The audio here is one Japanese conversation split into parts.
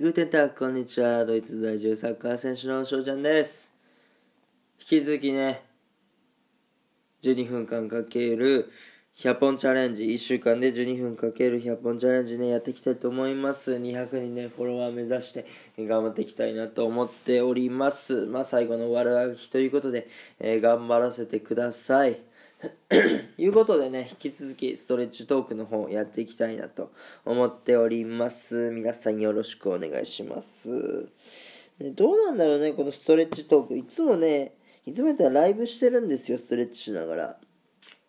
グーテンターこんにちは。ドイツ在住サッカー選手の翔ちゃんです。引き続きね、12分間かける100本チャレンジ、1週間で12分かける100本チャレンジね、やっていきたいと思います。200人ね、フォロワー目指して頑張っていきたいなと思っております。まあ、最後の悪あがきということで、えー頑張らせてください。いうことでね、引き続きストレッチトークの方やっていきたいなと思っております。皆さんよろしくお願いします。ねどうなんだろうね、このストレッチトーク。いつもね、いつもやったらライブしてるんですよ、ストレッチしながら。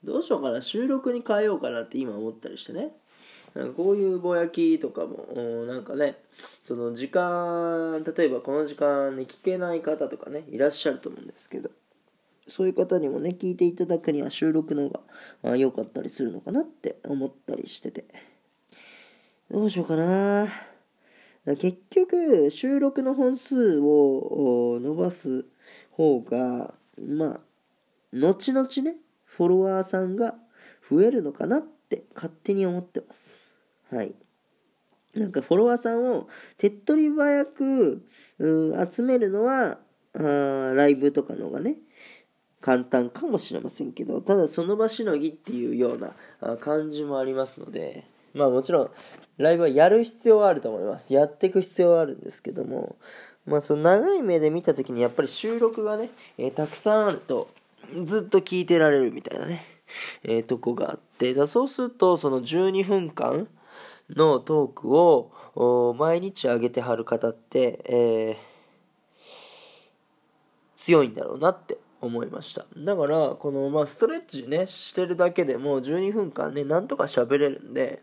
どうしようかな、収録に変えようかなって今思ったりしてね。なんかこういうぼやきとかも、なんかね、その時間、例えばこの時間に聞けない方とかね、いらっしゃると思うんですけど、そういう方にもね、聞いていただくには収録の方が良かったりするのかなって思ったりしてて。どうしようかな。か結局、収録の本数を伸ばす方が、まあ、後々ね、フォロワーさんが増えるのかなって勝手に思ってます。はい。なんかフォロワーさんを手っ取り早く集めるのはあライブとかのがね簡単かもしれませんけどただその場しのぎっていうような感じもありますのでまあもちろんライブはやる必要はあると思います。やっていく必要はあるんですけどもまあその長い目で見た時にやっぱり収録がね、えーたくさんあるとずっと聞いてられるみたいなね、えーとこがあってだそうするとその12分間のトークをお毎日上げてはる方って、えー強いんだろうなって思いましただからこの、まあ、ストレッチねしてるだけでも12分間ねなんとか喋れるんで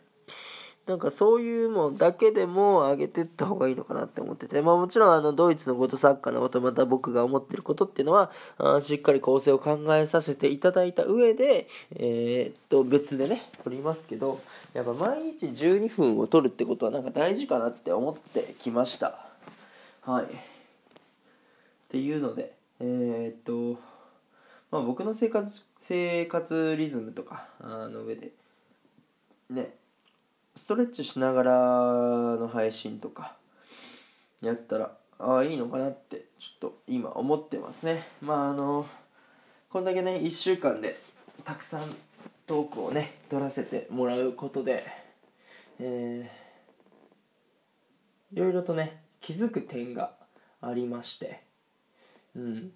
なんかそういうもだけでも上げてった方がいいのかなって思ってて、まあもちろんあのドイツのこと、サッカーのこと、また僕が思ってることっていうのは、あしっかり構成を考えさせていただいた上で、えーっと別でね、撮りますけど、やっぱ毎日12分を撮るってことはなんか大事かなって思ってきました。はい。っていうので、えーっと、まあ僕の生活、生活リズムとか、あの上で、ね、ストレッチしながらの配信とかやったらああいいのかなってちょっと今思ってますね。まああのこんだけね1週間でたくさんトークをね取らせてもらうことでえーいろいろとね気づく点がありましてうん。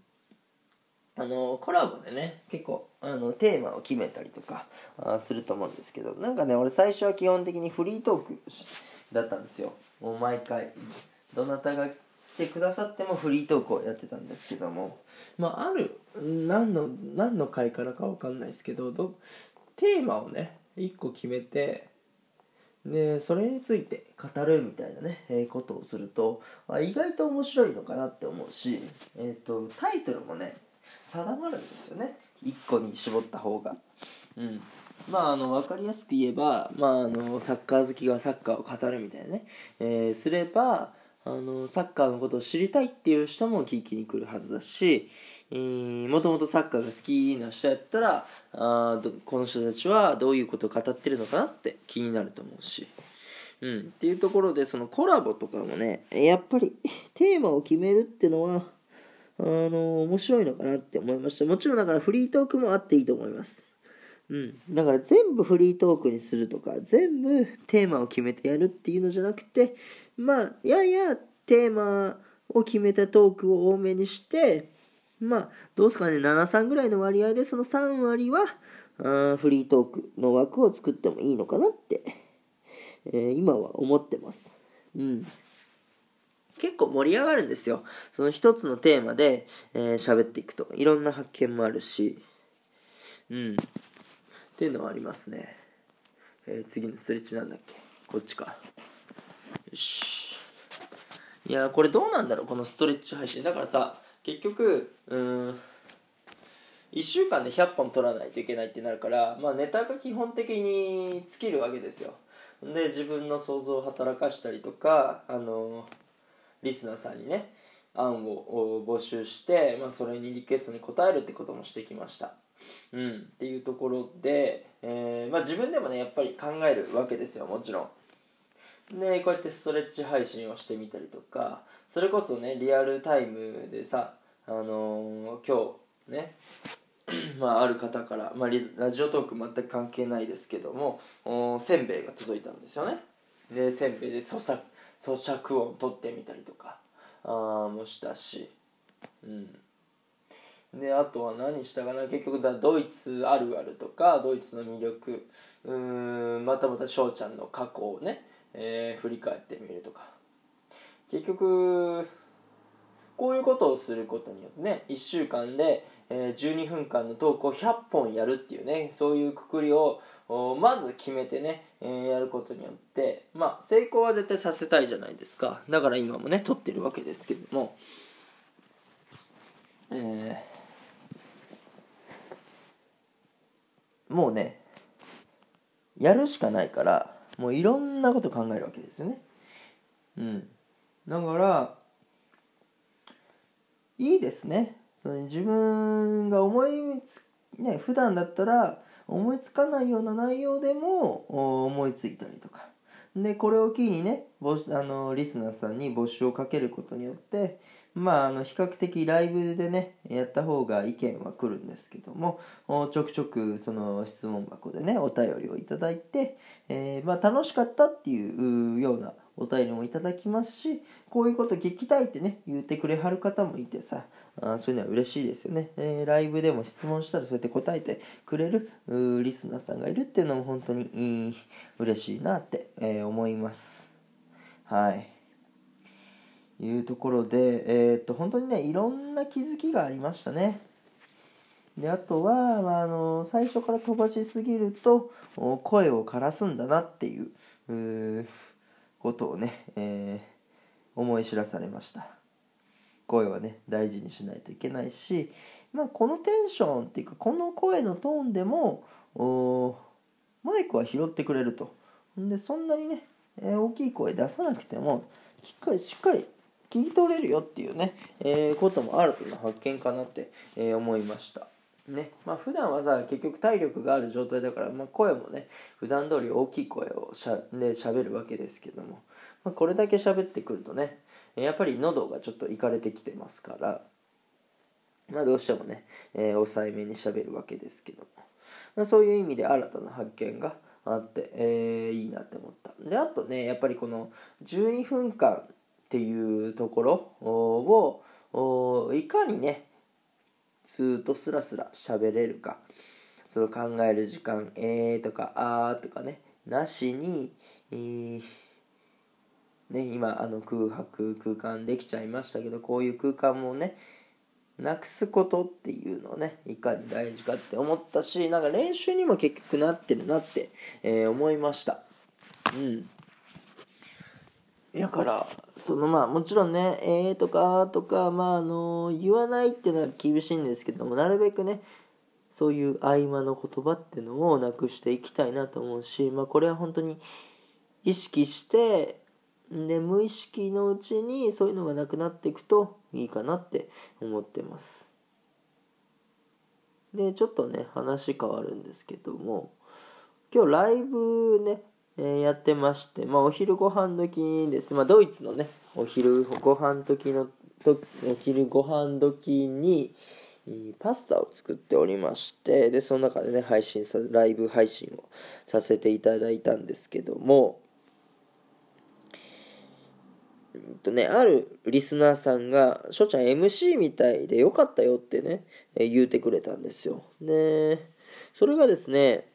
あのコラボでね結構あのテーマを決めたりとかあすると思うんですけどなんかね俺最初は基本的にフリートークだったんですよ。もう毎回。どなたが来てくださってもフリートークをやってたんですけども。まあある何の何の回からかわかんないですけどどテーマをね1個決めてでそれについて語るみたいなね、えーことをするとあ意外と面白いのかなって思うし、えー、とタイトルもね定まるんですよね。1個に絞った方が。うん。まああの分かりやすく言えば、まあ、あのサッカー好きがサッカーを語るみたいなね、えーすればあのサッカーのことを知りたいっていう人も聞きに来るはずだしもともとサッカーが好きな人やったらあこの人たちはどういうことを語ってるのかなって気になると思うし、うん、っていうところでそのコラボとかもねやっぱりテーマを決めるってのはあの面白いのかなって思いました。もちろんだからフリートークもあっていいと思います。うん、だから全部フリートークにするとか全部テーマを決めてやるっていうのじゃなくてまあややテーマを決めたトークを多めにしてまあどうすかね73ぐらいの割合でその3割はあフリートークの枠を作ってもいいのかなって、えー今は思ってます。うん。結構盛り上がるんですよ。その一つのテーマでえー喋、っていくといろんな発見もあるし。うん。っていうのはありますね、えー次のストレッチなんだっけ？こっちか。よし。いやこれどうなんだろう？このストレッチ配信。だからさ結局うん1週間で100本取らないといけないってなるから、まあ、ネタが基本的に尽きるわけですよ。で自分の想像を働かしたりとかあのリスナーさんにね案を募集して、まあ、それにリクエストに応えるってこともしてきました。うん、っていうところで、えーまあ、自分でもねやっぱり考えるわけですよ。もちろん。でこうやってストレッチ配信をしてみたりとかそれこそねリアルタイムでさあのー、今日ね まあ、ある方から、まあ、ラジオトーク全く関係ないですけどもおせんべいが届いたんですよね。でせんべいで咀嚼咀嚼音取ってみたりとかあもしたし。うん。であとは何したかな？結局だドイツあるあるとかドイツの魅力。うんまたまた翔ちゃんの過去をね、えー、振り返ってみるとか。結局こういうことをすることによってね1週間で、えー、12分間のトークを100本やるっていうねそういうくくりをまず決めてね、えー、やることによってまあ成功は絶対させたいじゃないですか。だから今もね撮ってるわけですけども。えーもうねやるしかないからもういろんなこと考えるわけですよね。うん。だからいいですね。そ自分が思いつね普段だったら思いつかないような内容でも思いついたりとか。でこれを機にねあのリスナーさんに募集をかけることによってまあ、あの比較的ライブでねやった方が意見は来るんですけどもちょくちょくその質問箱でねお便りをいただいて、えー、まあ、楽しかったっていうようなお便りもいただきますしこういうこと聞きたいってね言ってくれはる方もいてさあそういうのは嬉しいですよね、えー、ライブでも質問したらそうやって答えてくれるリスナーさんがいるっていうのも本当に嬉しいなって、えー、思います。はい。いうところで、えー、っと本当にねいろんな気づきがありましたね。であとは、まあ、あの最初から飛ばしすぎると声を枯らすんだなっていうことをね、えー、思い知らされました。声はね大事にしないといけないし、まあ、このテンションっていうかこの声のトーンでもマイクは拾ってくれるとでそんなにね、え、大きい声出さなくてもしっかりしっかり聞き取れるよっていうね、えー、こともあるというの発見かなって、えー、思いました。ねまあ普段はさ結局体力がある状態だから、まあ、声もね普段通り大きい声をしゃで喋るわけですけども、まあ、これだけ喋ってくるとねやっぱり喉がちょっといかれてきてますから、まあ、どうしてもね、えー、抑えめに喋るわけですけども、まあ、そういう意味で新たな発見があって、えー、いいなって思った。であとねやっぱりこの12分間っていうところをいかにねずっとスラスラ喋れるか。その考える時間「えー」とか「あー」とかねなしに、えー、ね、今あの空白空間できちゃいましたけどこういう空間もねなくすことっていうのをねいかに大事かって思ったしなんか練習にも結局なってるなって、えー、思いました。うん。だからそのまあもちろんね「えー」とか「とかまああの言わないっていうのは厳しいんですけどもなるべくねそういう合間の言葉っていうのをなくしていきたいなと思うし、まあ、これは本当に意識してで無意識のうちにそういうのがなくなっていくといいかなって思ってます。でちょっとね話変わるんですけども今日ライブねえやってまして、まあ、お昼ご飯時です、まあ、ドイツのねお昼ご飯時のとお昼ご飯時にパスタを作っておりましてでその中でね配信さライブ配信をさせていただいたんですけどもとね、あるリスナーさんが「翔ちゃん MC みたいでよかったよ」ってね、え言うてくれたんですよでそれがですね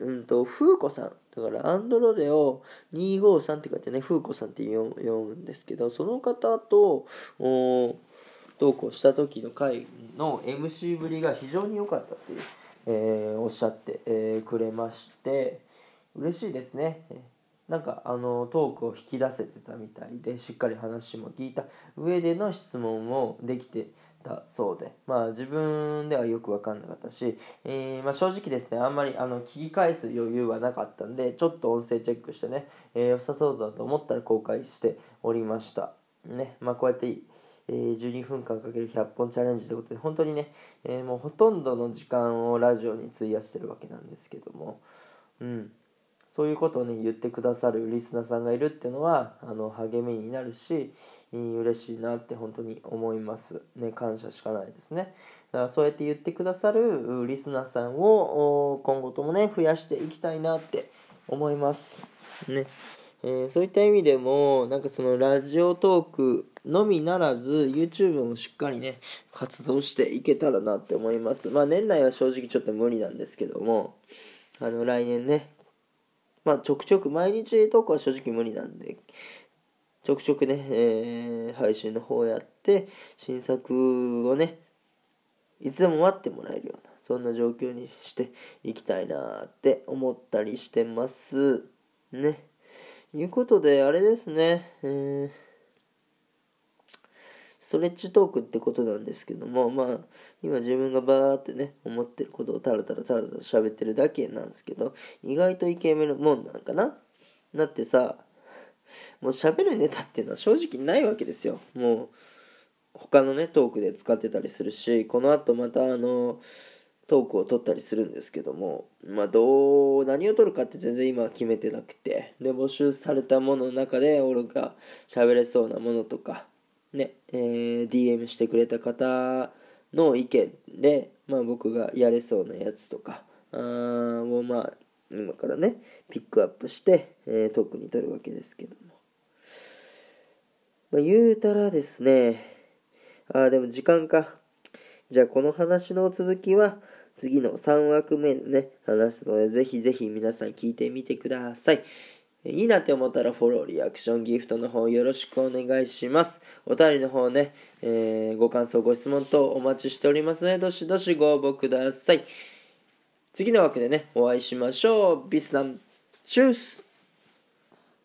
うんと、風子さん。だから、アンドロデオ253って書いてね、風子さんって読むんですけど、その方と、投稿した時の回の MC ぶりが非常に良かったっていう、えー、おっしゃって、えー、くれまして、嬉しいですね。なんかあのトークを引き出せてたみたいでしっかり話も聞いた上での質問もできてたそうで、まあ、自分ではよく分かんなかったし、えー、まあ、正直ですねあんまりあの聞き返す余裕はなかったんでちょっと音声チェックしてね、えー、良さそうだと思ったら公開しておりました。ねまあ、こうやって、えー、12分間かける100本チャレンジということで本当にね、えもうほとんどの時間をラジオに費やしてるわけなんですけども。うん。そういうことをね言ってくださるリスナーさんがいるっていうのはあの励みになるし嬉しいなって本当に思います。ね感謝しかないですね。だからそうやって言ってくださるリスナーさんを今後ともね増やしていきたいなって思います。ね。えー、そういった意味でもなんかそのラジオトークのみならず YouTube もしっかりね活動していけたらなって思います。まあ年内は正直ちょっと無理なんですけどもあの来年ねまあちょくちょく毎日投稿は正直無理なんでちょくちょくね、えー、配信の方やって新作をねいつでも待ってもらえるようなそんな状況にしていきたいなって思ったりしてます。ね。いうことで、あれですね、えー、トレッチトークってことなんですけども、まあ、今自分がバーってね、思ってることをタラタラタラタラ喋ってるだけなんですけど、意外とイケメンのもんなんかな？だってさ、もう喋るネタっていうのは正直ないわけですよ。もう、他のね、トークで使ってたりするし、この後またあの、トークを取ったりするんですけども、まあ、どう、何を取るかって全然今は決めてなくて、で、募集されたものの中で、俺が喋れそうなものとか、ね、えー、DM してくれた方の意見で、まあ、僕がやれそうなやつとか、あをまあ、今からね、ピックアップして、えー、トークに取るわけですけども。まあ、言うたらですね、あ、でも時間か。じゃあこの話の続きは、次の3枠目でね、話すので、ぜひぜひ皆さん聞いてみてください。いいなって思ったらフォロー、リアクション、ギフトの方よろしくお願いします。お便りの方ね、えー、ご感想、ご質問等お待ちしておりますので、どしどしご応募ください。次の枠でね、お会いしましょう。ビスナン、チュース